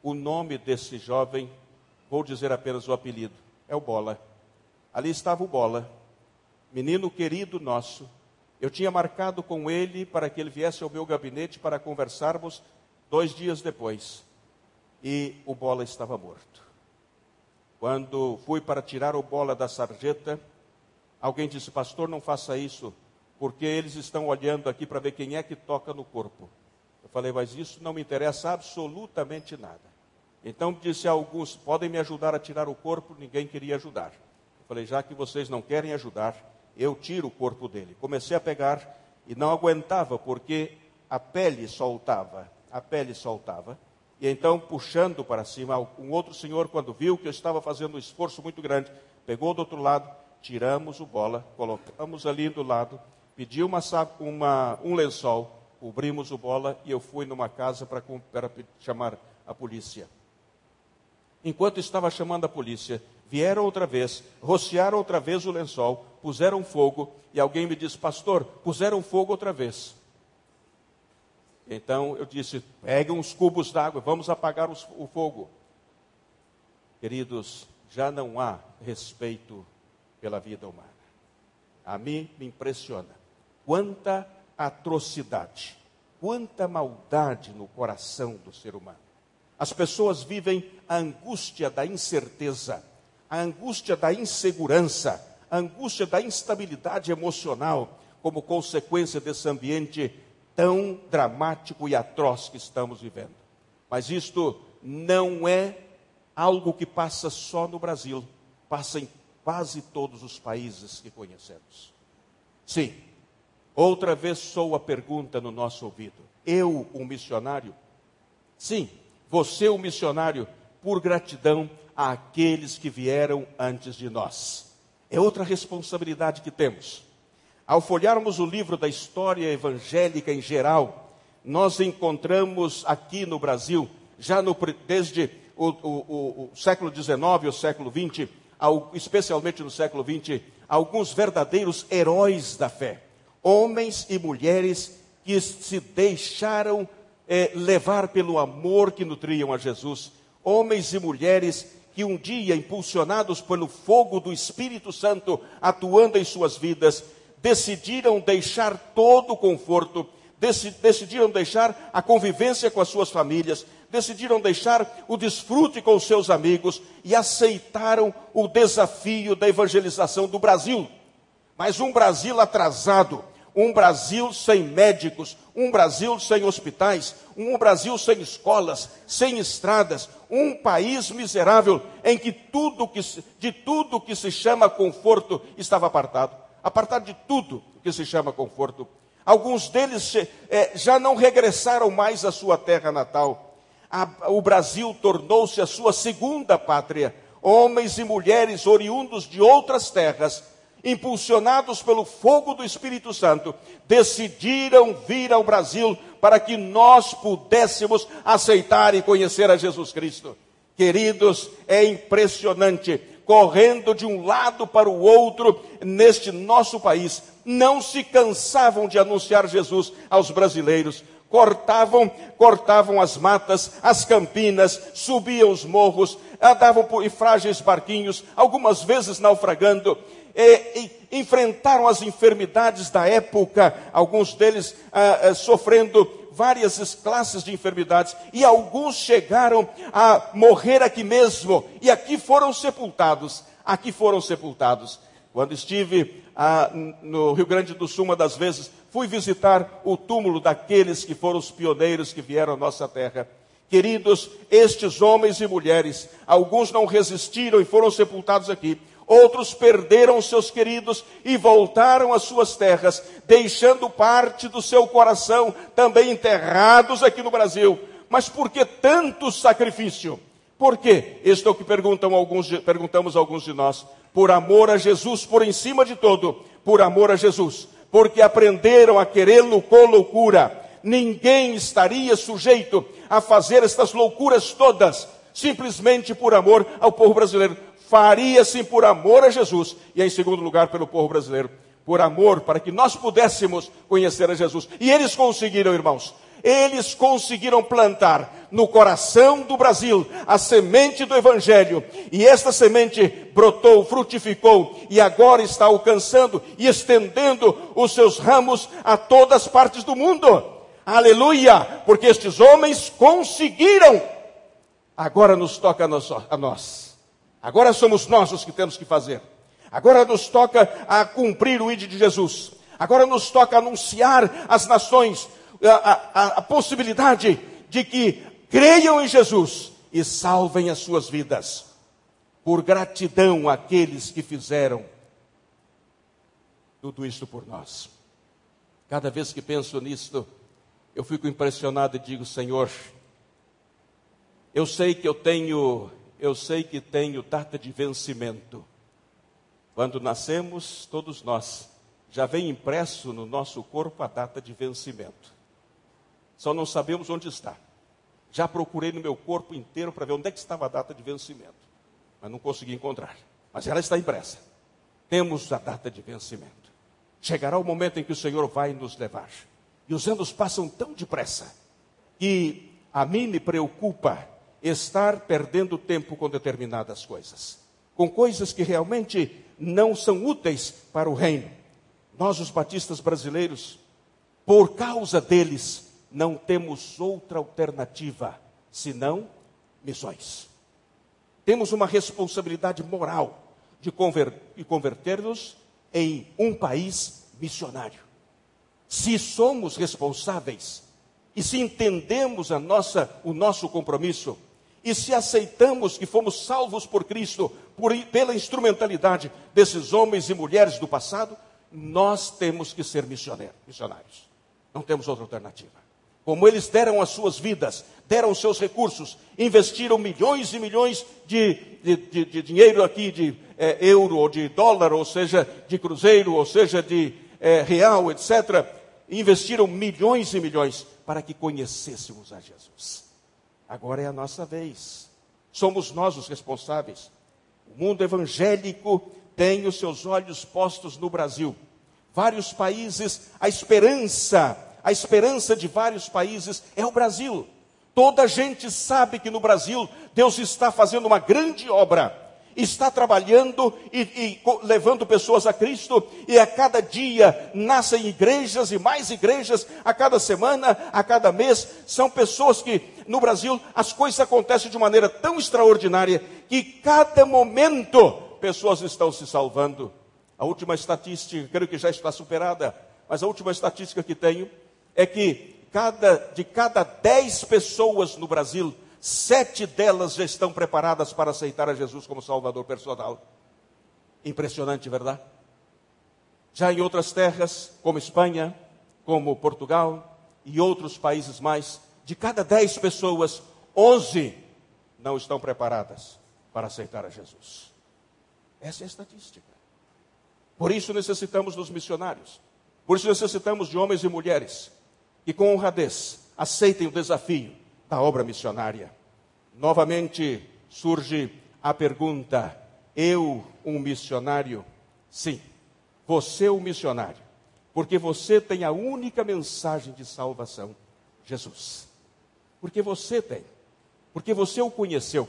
o nome desse jovem, vou dizer apenas o apelido, é o Bola. Ali estava o Bola, menino querido nosso. Eu tinha marcado com ele para que ele viesse ao meu gabinete para conversarmos dois dias depois. E o Bola estava morto. Quando fui para tirar o bola da sarjeta, alguém disse: Pastor, não faça isso, porque eles estão olhando aqui para ver quem é que toca no corpo. Eu falei: Mas isso não me interessa absolutamente nada. Então disse a alguns: Podem me ajudar a tirar o corpo? Ninguém queria ajudar. Eu falei: Já que vocês não querem ajudar, eu tiro o corpo dele. Comecei a pegar e não aguentava, porque a pele soltava. A pele soltava. E então, puxando para cima, um outro senhor, quando viu que eu estava fazendo um esforço muito grande, pegou do outro lado, tiramos o bola, colocamos ali do lado, pedi uma, uma, um lençol, cobrimos o bola e eu fui numa casa para chamar a polícia. Enquanto estava chamando a polícia, vieram outra vez, rociaram outra vez o lençol, puseram fogo e alguém me disse, pastor, puseram fogo outra vez. Então eu disse: peguem uns cubos d'água, vamos apagar os, o fogo. Queridos, já não há respeito pela vida humana. A mim me impressiona quanta atrocidade, quanta maldade no coração do ser humano. As pessoas vivem a angústia da incerteza, a angústia da insegurança, a angústia da instabilidade emocional como consequência desse ambiente tão dramático e atroz que estamos vivendo. Mas isto não é algo que passa só no Brasil, passa em quase todos os países que conhecemos. Sim, outra vez sou a pergunta no nosso ouvido: eu, um missionário? Sim, você, um missionário, por gratidão àqueles que vieram antes de nós. É outra responsabilidade que temos. Ao folharmos o livro da história evangélica em geral, nós encontramos aqui no Brasil, já no, desde o, o, o, século XIX, o século XX, especialmente no século XX, alguns verdadeiros heróis da fé. Homens e mulheres que se deixaram é, levar pelo amor que nutriam a Jesus. Homens e mulheres que um dia, impulsionados pelo fogo do Espírito Santo atuando em suas vidas, decidiram deixar todo o conforto, decidiram deixar a convivência com as suas famílias, decidiram deixar o desfrute com os seus amigos e aceitaram o desafio da evangelização do Brasil. Mas um Brasil atrasado, um Brasil sem médicos, um Brasil sem hospitais, um Brasil sem escolas, sem estradas, um país miserável em que tudo que, de tudo que se chama conforto estava apartado apartado de tudo que se chama conforto. Alguns deles é, já não regressaram mais à sua terra natal. A, o Brasil tornou-se a sua segunda pátria. Homens e mulheres oriundos de outras terras, impulsionados pelo fogo do Espírito Santo, decidiram vir ao Brasil para que nós pudéssemos aceitar e conhecer a Jesus Cristo. Queridos, é impressionante correndo de um lado para o outro neste nosso país, não se cansavam de anunciar Jesus aos brasileiros. Cortavam, cortavam as matas, as campinas, subiam os morros, andavam por frágeis barquinhos, algumas vezes naufragando, e, e enfrentaram as enfermidades da época, alguns deles ah, ah, sofrendo várias classes de enfermidades e alguns chegaram a morrer aqui mesmo e aqui foram sepultados. Aqui foram sepultados. Quando estive ah, no Rio Grande do Sul, uma das vezes, fui visitar o túmulo daqueles que foram os pioneiros que vieram à nossa terra. Queridos, estes homens e mulheres, alguns não resistiram e foram sepultados aqui outros perderam seus queridos e voltaram às suas terras, deixando parte do seu coração também enterrados aqui no Brasil. Mas por que tanto sacrifício? Por quê? Este é o que perguntam alguns, perguntamos alguns de nós. Por amor a Jesus, por em cima de todo, por amor a Jesus. Porque aprenderam a querê-lo com loucura. Ninguém estaria sujeito a fazer estas loucuras todas, simplesmente por amor ao povo brasileiro faria sim por amor a Jesus e em segundo lugar pelo povo brasileiro, por amor para que nós pudéssemos conhecer a Jesus. E eles conseguiram, irmãos. Eles conseguiram plantar no coração do Brasil a semente do Evangelho, e esta semente brotou, frutificou, e agora está alcançando e estendendo os seus ramos a todas as partes do mundo. Aleluia! Porque estes homens conseguiram. Agora nos toca a nós. Agora somos nós os que temos que fazer. Agora nos toca a cumprir o ID de Jesus. Agora nos toca anunciar às nações a, a, a possibilidade de que creiam em Jesus e salvem as suas vidas. Por gratidão àqueles que fizeram tudo isso por nós. Cada vez que penso nisto, eu fico impressionado e digo, Senhor, eu sei que eu tenho, eu sei que tenho data de vencimento. Quando nascemos, todos nós, já vem impresso no nosso corpo a data de vencimento. Só não sabemos onde está. Já procurei no meu corpo inteiro para ver onde é que estava a data de vencimento, mas não consegui encontrar. Mas ela está impressa. Temos a data de vencimento. Chegará o momento em que o Senhor vai nos levar. E os anos passam tão depressa que a mim me preocupa estar perdendo tempo com determinadas coisas, com coisas que realmente não são úteis para o reino. Nós, os batistas brasileiros, por causa deles, não temos outra alternativa senão missões. Temos uma responsabilidade moral de converter-nos em um país missionário. Se somos responsáveis e se entendemos a nossa, o nosso compromisso, e se aceitamos que fomos salvos por Cristo, por, pela instrumentalidade desses homens e mulheres do passado, nós temos que ser missionários. Não temos outra alternativa. Como eles deram as suas vidas, deram os seus recursos, investiram milhões e milhões de, de, de, de dinheiro aqui, de é, euro ou de dólar, ou seja, de cruzeiro, ou seja, de é, real, etc. Investiram milhões e milhões para que conhecêssemos a Jesus. Agora é a nossa vez. Somos nós os responsáveis. O mundo evangélico tem os seus olhos postos no Brasil. Vários países, a esperança, a esperança de vários países é o Brasil. Toda a gente sabe que no Brasil Deus está fazendo uma grande obra está trabalhando e, e, levando pessoas a Cristo, e a cada dia nascem igrejas e mais igrejas, a cada semana, a cada mês, são pessoas que no Brasil as coisas acontecem de maneira tão extraordinária que cada momento pessoas estão se salvando. A última estatística, creio que já está superada, mas a última estatística que tenho é que cada, de cada dez pessoas no Brasil, sete delas já estão preparadas para aceitar a Jesus como Salvador personal. Impressionante, verdade? Já em outras terras, como Espanha, como Portugal e outros países mais, de cada dez pessoas, onze não estão preparadas para aceitar a Jesus. Essa é a estatística. Por isso necessitamos dos missionários. Por isso necessitamos de homens e mulheres que com honradez aceitem o desafio da obra missionária. Novamente surge a pergunta: eu, um missionário? Sim, você, um missionário, porque você tem a única mensagem de salvação: Jesus. Porque você tem, porque você o conheceu,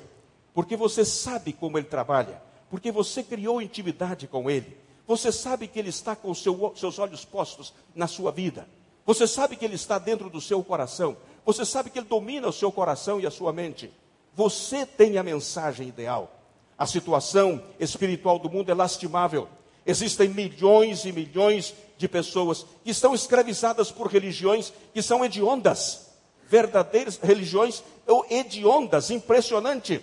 porque você sabe como ele trabalha, porque você criou intimidade com ele, você sabe que ele está com seu, seus olhos postos na sua vida. Você sabe que Ele está dentro do seu coração. Você sabe que Ele domina o seu coração e a sua mente. Você tem a mensagem ideal. A situação espiritual do mundo é lastimável. Existem milhões e milhões de pessoas que estão escravizadas por religiões que são hediondas. Verdadeiras religiões hediondas, impressionante.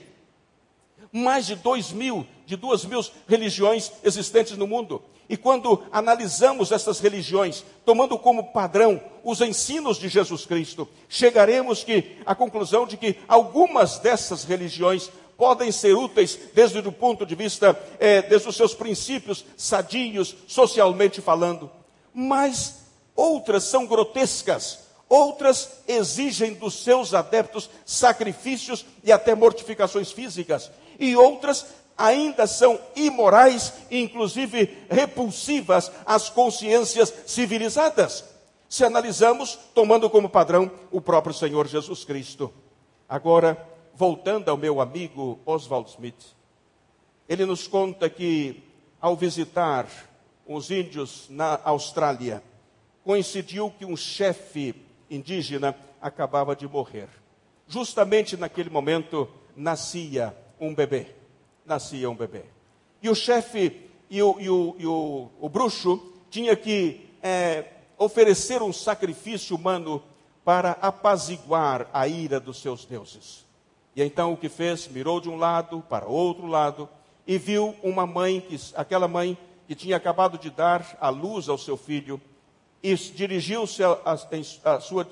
Mais de dois mil, de duas mil religiões existentes no mundo. E quando analisamos essas religiões, tomando como padrão os ensinos de Jesus Cristo, chegaremos que, à conclusão de que algumas dessas religiões podem ser úteis desde o ponto de vista, é, desde os seus princípios sadios, socialmente falando, mas outras são grotescas, outras exigem dos seus adeptos sacrifícios e até mortificações físicas, e outras ainda são imorais e, inclusive, repulsivas às consciências civilizadas. Se analisamos, tomando como padrão o próprio Senhor Jesus Cristo. Agora, voltando ao meu amigo Oswald Smith, ele nos conta que, ao visitar os índios na Austrália, coincidiu que um chefe indígena acabava de morrer. Justamente naquele momento nascia um bebê nascia um bebê. E o chefe e o, e o, e o, o bruxo tinha que é, oferecer um sacrifício humano para apaziguar a ira dos seus deuses. E então o que fez? Mirou de um lado para outro lado e viu uma mãe, que, aquela mãe que tinha acabado de dar a luz ao seu filho, e dirigiu-se em,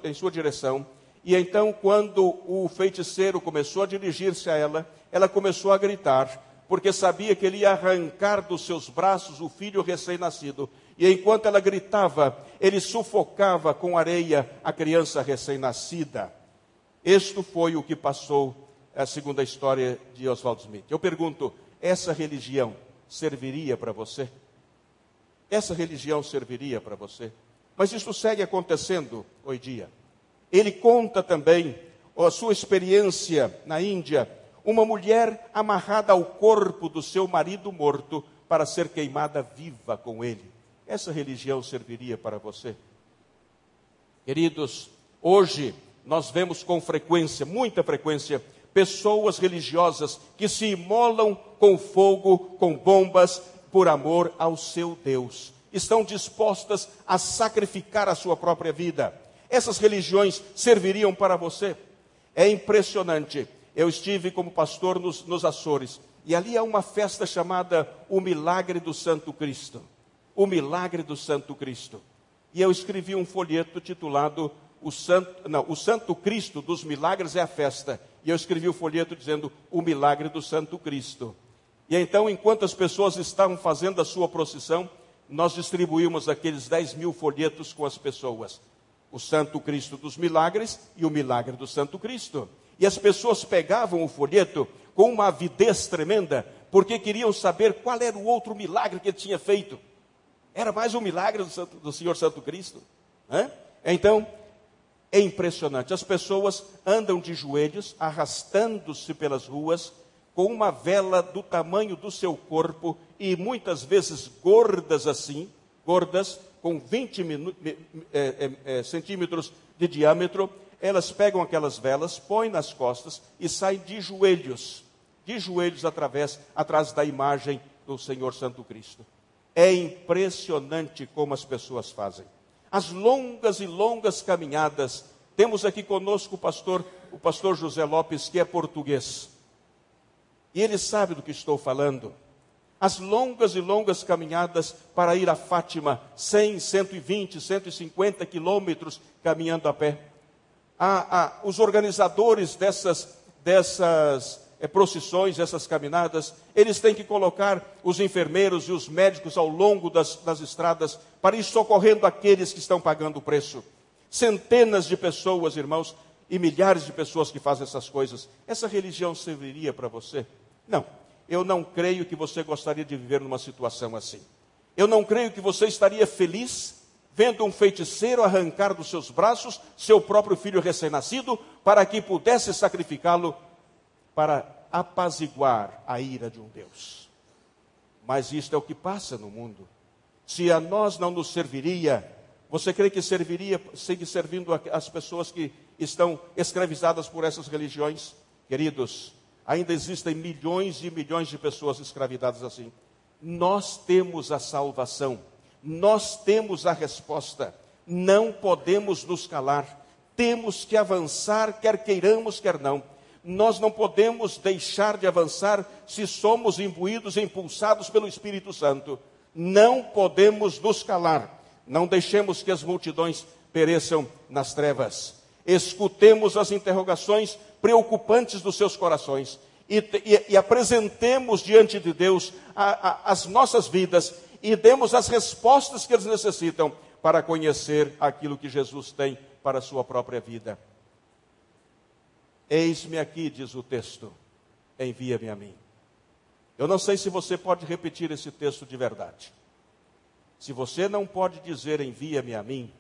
em sua direção. E então, quando o feiticeiro começou a dirigir-se a ela, ela começou a gritar, porque sabia que ele ia arrancar dos seus braços o filho recém-nascido. E enquanto ela gritava, ele sufocava com areia a criança recém-nascida. Isto foi o que passou, segundo a história de Oswald Smith. Eu pergunto: essa religião serviria para você? Essa religião serviria para você? Mas isso segue acontecendo hoje dia. Ele conta também a sua experiência na Índia, uma mulher amarrada ao corpo do seu marido morto para ser queimada viva com ele. Essa religião serviria para você? Queridos, hoje nós vemos com frequência, muita frequência, pessoas religiosas que se imolam com fogo, com bombas, por amor ao seu Deus estão dispostas a sacrificar a sua própria vida. Essas religiões serviriam para você? É impressionante. Eu estive como pastor nos, nos Açores e ali há uma festa chamada O Milagre do Santo Cristo. O Milagre do Santo Cristo. E eu escrevi um folheto titulado o Santo, não, o Santo Cristo dos Milagres é a festa. E eu escrevi o folheto dizendo O Milagre do Santo Cristo. E então, enquanto as pessoas estavam fazendo a sua procissão, nós distribuímos aqueles 10 mil folhetos com as pessoas. O Santo Cristo dos Milagres e o Milagre do Santo Cristo. E as pessoas pegavam o folheto com uma avidez tremenda, porque queriam saber qual era o outro milagre que ele tinha feito. Era mais um milagre do, Santo, do Senhor Santo Cristo. Né? Então, é impressionante. As pessoas andam de joelhos, arrastando-se pelas ruas, com uma vela do tamanho do seu corpo e muitas vezes gordas assim, gordas, com 20 é, é, é, centímetros de diâmetro, elas pegam aquelas velas, põem nas costas e saem de joelhos, de joelhos através, atrás da imagem do Senhor Santo Cristo. É impressionante como as pessoas fazem. As longas e longas caminhadas. Temos aqui conosco o pastor, o pastor José Lopes, que é português. E ele sabe do que estou falando. As longas e longas caminhadas para ir a Fátima, 100, 120, 150 quilômetros caminhando a pé. Ah, ah, os organizadores dessas, dessas é, procissões, essas caminadas, eles têm que colocar os enfermeiros e os médicos ao longo das, das estradas para ir socorrendo aqueles que estão pagando o preço. Centenas de pessoas, irmãos, e milhares de pessoas que fazem essas coisas. Essa religião serviria para você? Não, eu não creio que você gostaria de viver numa situação assim. Eu não creio que você estaria feliz vendo um feiticeiro arrancar dos seus braços seu próprio filho recém-nascido para que pudesse sacrificá-lo para apaziguar a ira de um Deus. Mas isto é o que passa no mundo. Se a nós não nos serviria, você crê que serviria, segue servindo as pessoas que estão escravizadas por essas religiões? Queridos, ainda existem milhões e milhões de pessoas escravizadas assim. Nós temos a salvação, nós temos a resposta, não podemos nos calar, temos que avançar, quer queiramos, quer não. Nós não podemos deixar de avançar se somos imbuídos e impulsados pelo Espírito Santo. Não podemos nos calar, não deixemos que as multidões pereçam nas trevas. Escutemos as interrogações preocupantes dos seus corações e, e, e apresentemos diante de Deus a, a, as nossas vidas e demos as respostas que eles necessitam para conhecer aquilo que Jesus tem para a sua própria vida. Eis-me aqui, diz o texto, envia-me a mim. Eu não sei se você pode repetir esse texto de verdade. Se você não pode dizer envia-me a mim,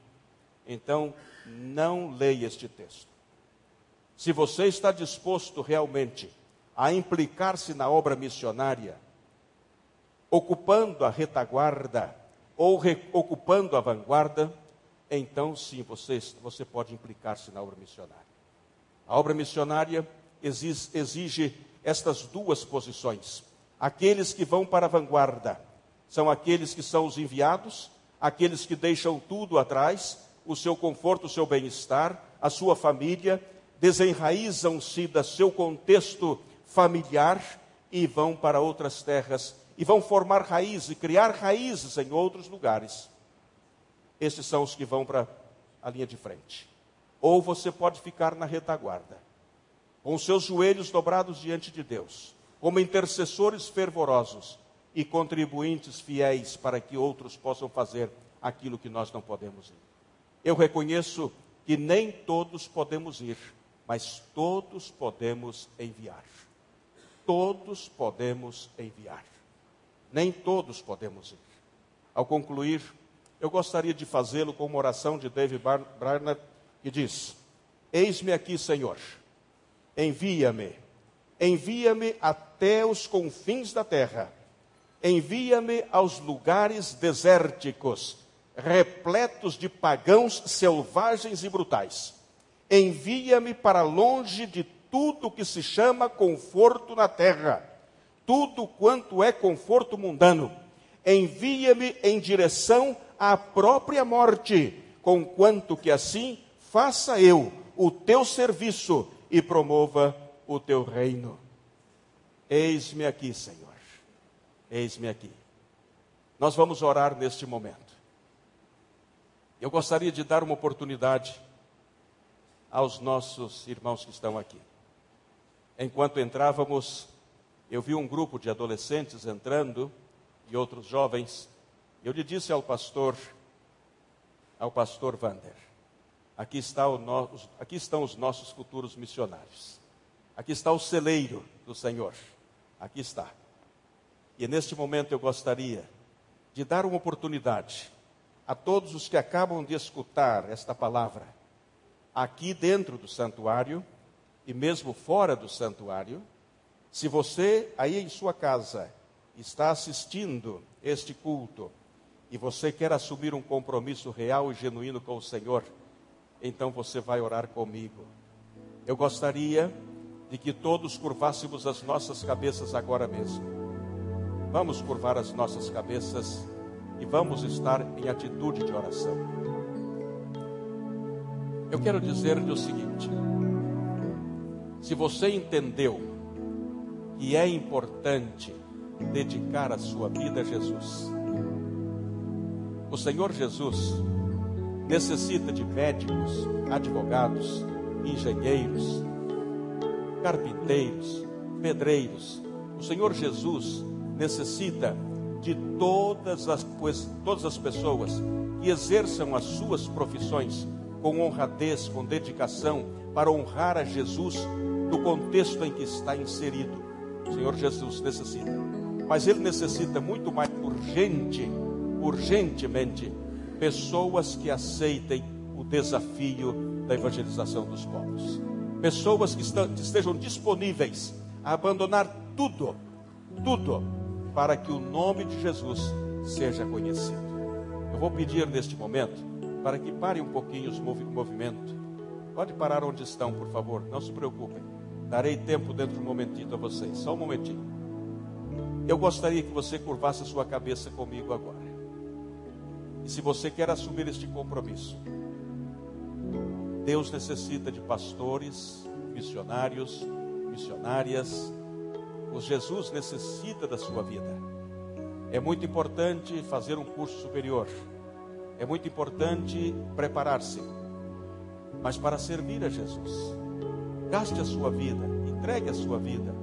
então não leia este texto. Se você está disposto realmente a implicar-se na obra missionária, ocupando a retaguarda ou ocupando a vanguarda, então sim, você, você pode implicar-se na obra missionária. A obra missionária exige, exige estas duas posições. Aqueles que vão para a vanguarda são aqueles que são os enviados, aqueles que deixam tudo atrás, o seu conforto, o seu bem-estar, a sua família, desenraizam-se do seu contexto familiar e vão para outras terras e vão formar raízes e criar raízes em outros lugares. Esses são os que vão para a linha de frente. Ou você pode ficar na retaguarda, com seus joelhos dobrados diante de Deus, como intercessores fervorosos e contribuintes fiéis para que outros possam fazer aquilo que nós não podemos ir. Eu reconheço que nem todos podemos ir, mas todos podemos enviar. Todos podemos enviar. Nem todos podemos ir. Ao concluir, eu gostaria de fazê-lo com uma oração de David Barnard que diz: Eis-me aqui, Senhor, envia-me, envia-me até os confins da terra, envia-me aos lugares desérticos, repletos de pagãos selvagens e brutais. Envia-me para longe de tudo que se chama conforto na terra, tudo quanto é conforto mundano. Envia-me em direção à própria morte, conquanto que assim faça eu o teu serviço e promova o teu reino. Eis-me aqui, Senhor. Eis-me aqui. Nós vamos orar neste momento. Eu gostaria de dar uma oportunidade aos nossos irmãos que estão aqui. Enquanto entrávamos, eu vi um grupo de adolescentes entrando e outros jovens. Eu lhe disse ao pastor, ao pastor Vander, aqui, no, aqui estão os nossos futuros missionários. Aqui está o celeiro do Senhor. Aqui está. E neste momento eu gostaria de dar uma oportunidade a todos os que acabam de escutar esta palavra, aqui dentro do santuário e mesmo fora do santuário, se você aí em sua casa está assistindo este culto e você quer assumir um compromisso real e genuíno com o Senhor, então você vai orar comigo. Eu gostaria de que todos curvássemos as nossas cabeças agora mesmo. Vamos curvar as nossas cabeças e vamos estar em atitude de oração. Eu quero dizer-lhe o seguinte: se você entendeu que é importante dedicar a sua vida a Jesus, o Senhor Jesus necessita de médicos, advogados, engenheiros, carpinteiros, pedreiros. O Senhor Jesus necessita de todas as, todas as pessoas que exerçam as suas profissões com honradez, com dedicação, para honrar a Jesus no contexto em que está inserido. O Senhor Jesus necessita. Mas Ele necessita muito mais urgente, urgentemente, pessoas que aceitem o desafio da evangelização dos povos. Pessoas que, estejam disponíveis a abandonar tudo, tudo, para que o nome de Jesus seja conhecido. Eu vou pedir neste momento para que pare um pouquinho o movimento. Pode parar onde estão, por favor, não se preocupem. Darei tempo dentro de um momentinho a vocês, só um momentinho. Eu gostaria que você curvasse a sua cabeça comigo agora. E se você quer assumir este compromisso, Deus necessita de pastores, missionários, missionárias, o Jesus necessita da sua vida. É muito importante fazer um curso superior. É muito importante preparar-se. Mas para servir a Jesus, gaste a sua vida, entregue a sua vida.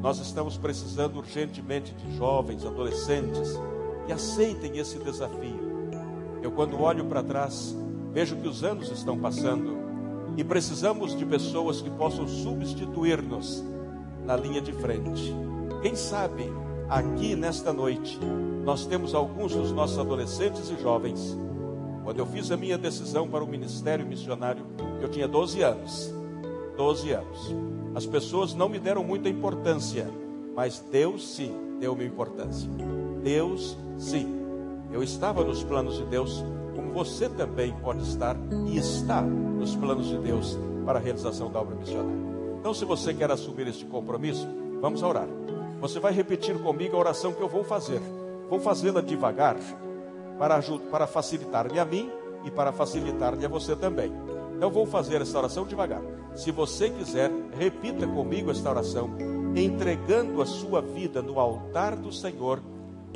Nós estamos precisando urgentemente de jovens, adolescentes que aceitem esse desafio. Eu, quando olho para trás, vejo que os anos estão passando e precisamos de pessoas que possam substituir-nos na linha de frente. Quem sabe aqui nesta noite nós temos alguns dos nossos adolescentes e jovens. Quando eu fiz a minha decisão para o ministério missionário, eu tinha 12 anos. 12 anos. As pessoas não me deram muita importância, mas Deus sim deu-me importância. Deus sim. Eu estava nos planos de Deus, como você também pode estar e está nos planos de Deus para a realização da obra missionária. Então, se você quer assumir este compromisso, vamos orar. Você vai repetir comigo a oração que eu vou fazer. Vou fazê-la devagar para, para facilitar-me a mim e para facilitar-lhe a você também. Então vou fazer essa oração devagar. Se você quiser, repita comigo esta oração, entregando a sua vida no altar do Senhor,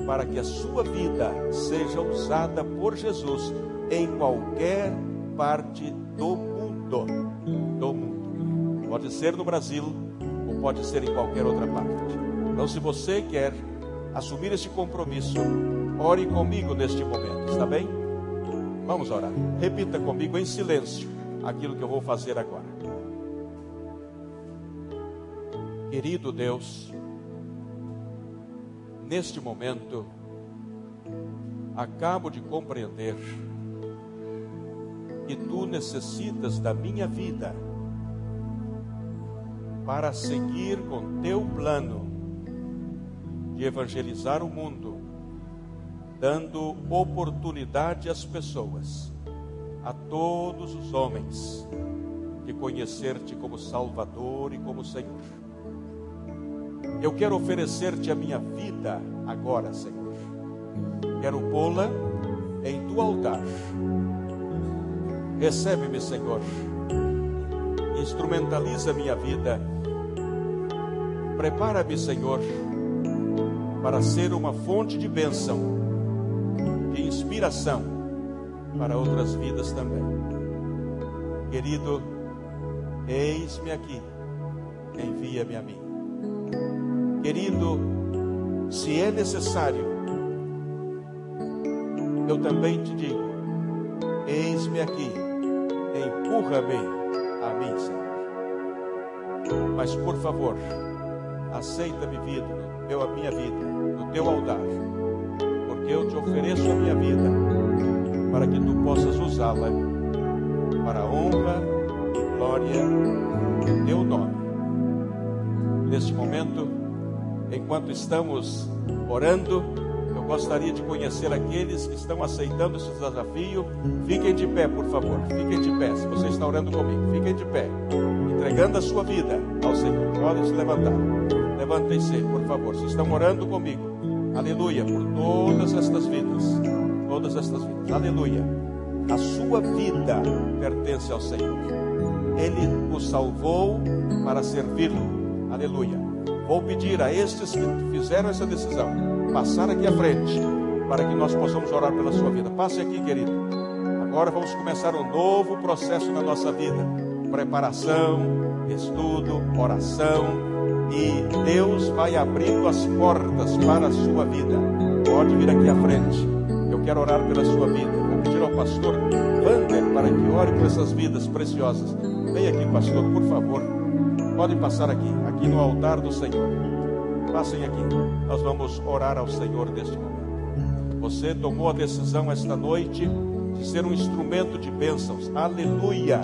para que a sua vida seja usada por Jesus em qualquer parte do mundo. Do mundo. Pode ser no Brasil ou pode ser em qualquer outra parte. Então, se você quer assumir este compromisso, ore comigo neste momento, está bem? Vamos orar. Repita comigo em silêncio aquilo que eu vou fazer agora. Querido Deus, neste momento, acabo de compreender que tu necessitas da minha vida para seguir com teu plano de evangelizar o mundo, dando oportunidade às pessoas, a todos os homens, de conhecer-te como Salvador e como Senhor. Eu quero oferecer-te a minha vida agora, Senhor. Quero pô-la em tu altar. Recebe-me, Senhor. Instrumentaliza minha vida. Prepara-me, Senhor para ser uma fonte de bênção, de inspiração para outras vidas também. Querido, eis-me aqui, envia-me a mim. Querido, se é necessário, eu também te digo: eis-me aqui, empurra-me a mim, Senhor. Mas por favor, aceita-me vida a minha vida no teu altar, porque eu te ofereço a minha vida para que tu possas usá-la para a honra e glória do teu nome. Neste momento, enquanto estamos orando, eu gostaria de conhecer aqueles que estão aceitando esse desafio. Fiquem de pé, por favor. Fiquem de pé. Se você está orando comigo, fiquem de pé. Entregando a sua vida ao Senhor. Podem se levantar. Levantem-se, por favor. Se estão orando comigo, aleluia, por todas estas vidas, todas estas vidas, aleluia. A sua vida pertence ao Senhor. Ele o salvou para servi-lo, aleluia. Vou pedir a estes que fizeram essa decisão, passar aqui à frente, para que nós possamos orar pela sua vida. Passe aqui, querido. Agora vamos começar um novo processo na nossa vida: preparação, estudo, oração e Deus vai abrindo as portas para a sua vida. Pode vir aqui à frente. Eu quero orar pela sua vida. Vou pedir ao pastor Wander para que ore por essas vidas preciosas. Vem aqui, pastor, por favor. Pode passar aqui, aqui no altar do Senhor. Passem aqui. Nós vamos orar ao Senhor neste momento. Você tomou a decisão esta noite de ser um instrumento de bênçãos. Aleluia!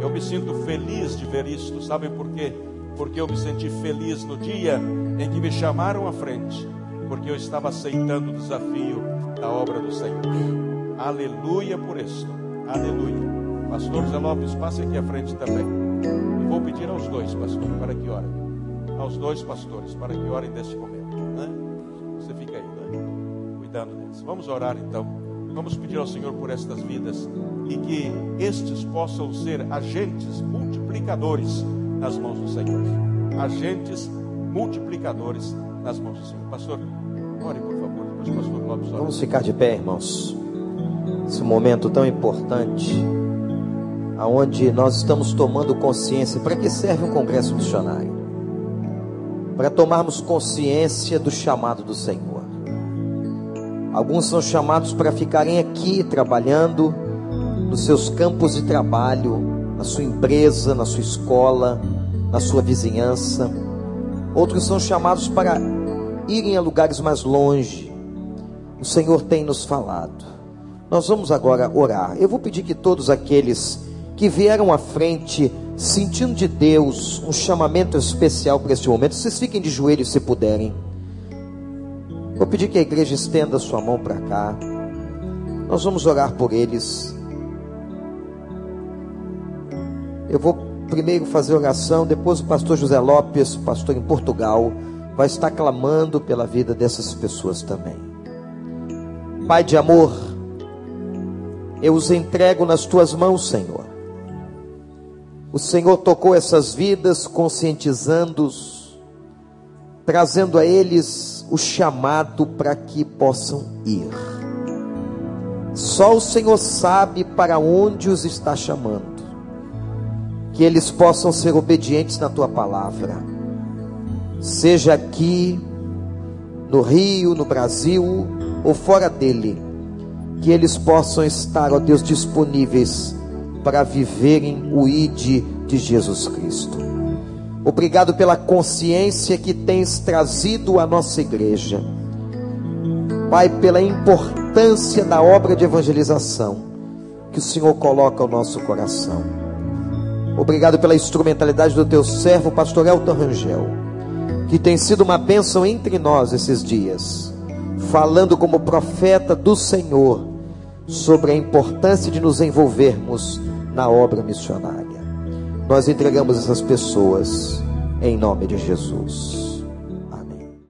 Eu me sinto feliz de ver isto. Sabe por quê? porque eu me senti feliz no dia em que me chamaram à frente, porque eu estava aceitando o desafio da obra do Senhor. Aleluia por isso. Aleluia. Pastor Zé Lopes, passe aqui à frente também. E vou pedir aos dois, pastor, para que orem. Aos dois pastores, para que orem neste momento. Né? Você fica aí, né? cuidando deles. Vamos orar então. Vamos pedir ao Senhor por estas vidas e que estes possam ser agentes multiplicadores nas mãos do Senhor. Agentes multiplicadores nas mãos do Senhor. Pastor, ore por favor. Pastor ore. Vamos ficar de pé, irmãos. Esse momento tão importante, aonde nós estamos tomando consciência. Para que serve um congresso missionário? Para tomarmos consciência do chamado do Senhor. Alguns são chamados para ficarem aqui trabalhando nos seus campos de trabalho, na sua empresa, na sua escola, na sua vizinhança. Outros são chamados para irem a lugares mais longe. O Senhor tem nos falado. Nós vamos agora orar. Eu vou pedir que todos aqueles que vieram à frente, sentindo de Deus um chamamento especial para este momento, vocês fiquem de joelhos se puderem. Vou pedir que a igreja estenda sua mão para cá. Nós vamos orar por eles. Eu vou primeiro fazer oração, depois o pastor José Lopes, pastor em Portugal, vai estar clamando pela vida dessas pessoas também. Pai de amor, eu os entrego nas tuas mãos, Senhor. O Senhor tocou essas vidas, conscientizando-os, trazendo a eles o chamado para que possam ir. Só o Senhor sabe para onde os está chamando. Que eles possam ser obedientes na tua palavra. Seja aqui no Rio, no Brasil ou fora dele que eles possam estar, ó Deus, disponíveis para viverem o ID de Jesus Cristo. Obrigado pela consciência que tens trazido à nossa igreja. Pai, pela importância da obra de evangelização que o Senhor coloca ao nosso coração. Obrigado pela instrumentalidade do teu servo, pastor Elton Rangel, que tem sido uma bênção entre nós esses dias, falando como profeta do Senhor sobre a importância de nos envolvermos na obra missionária. Nós entregamos essas pessoas em nome de Jesus.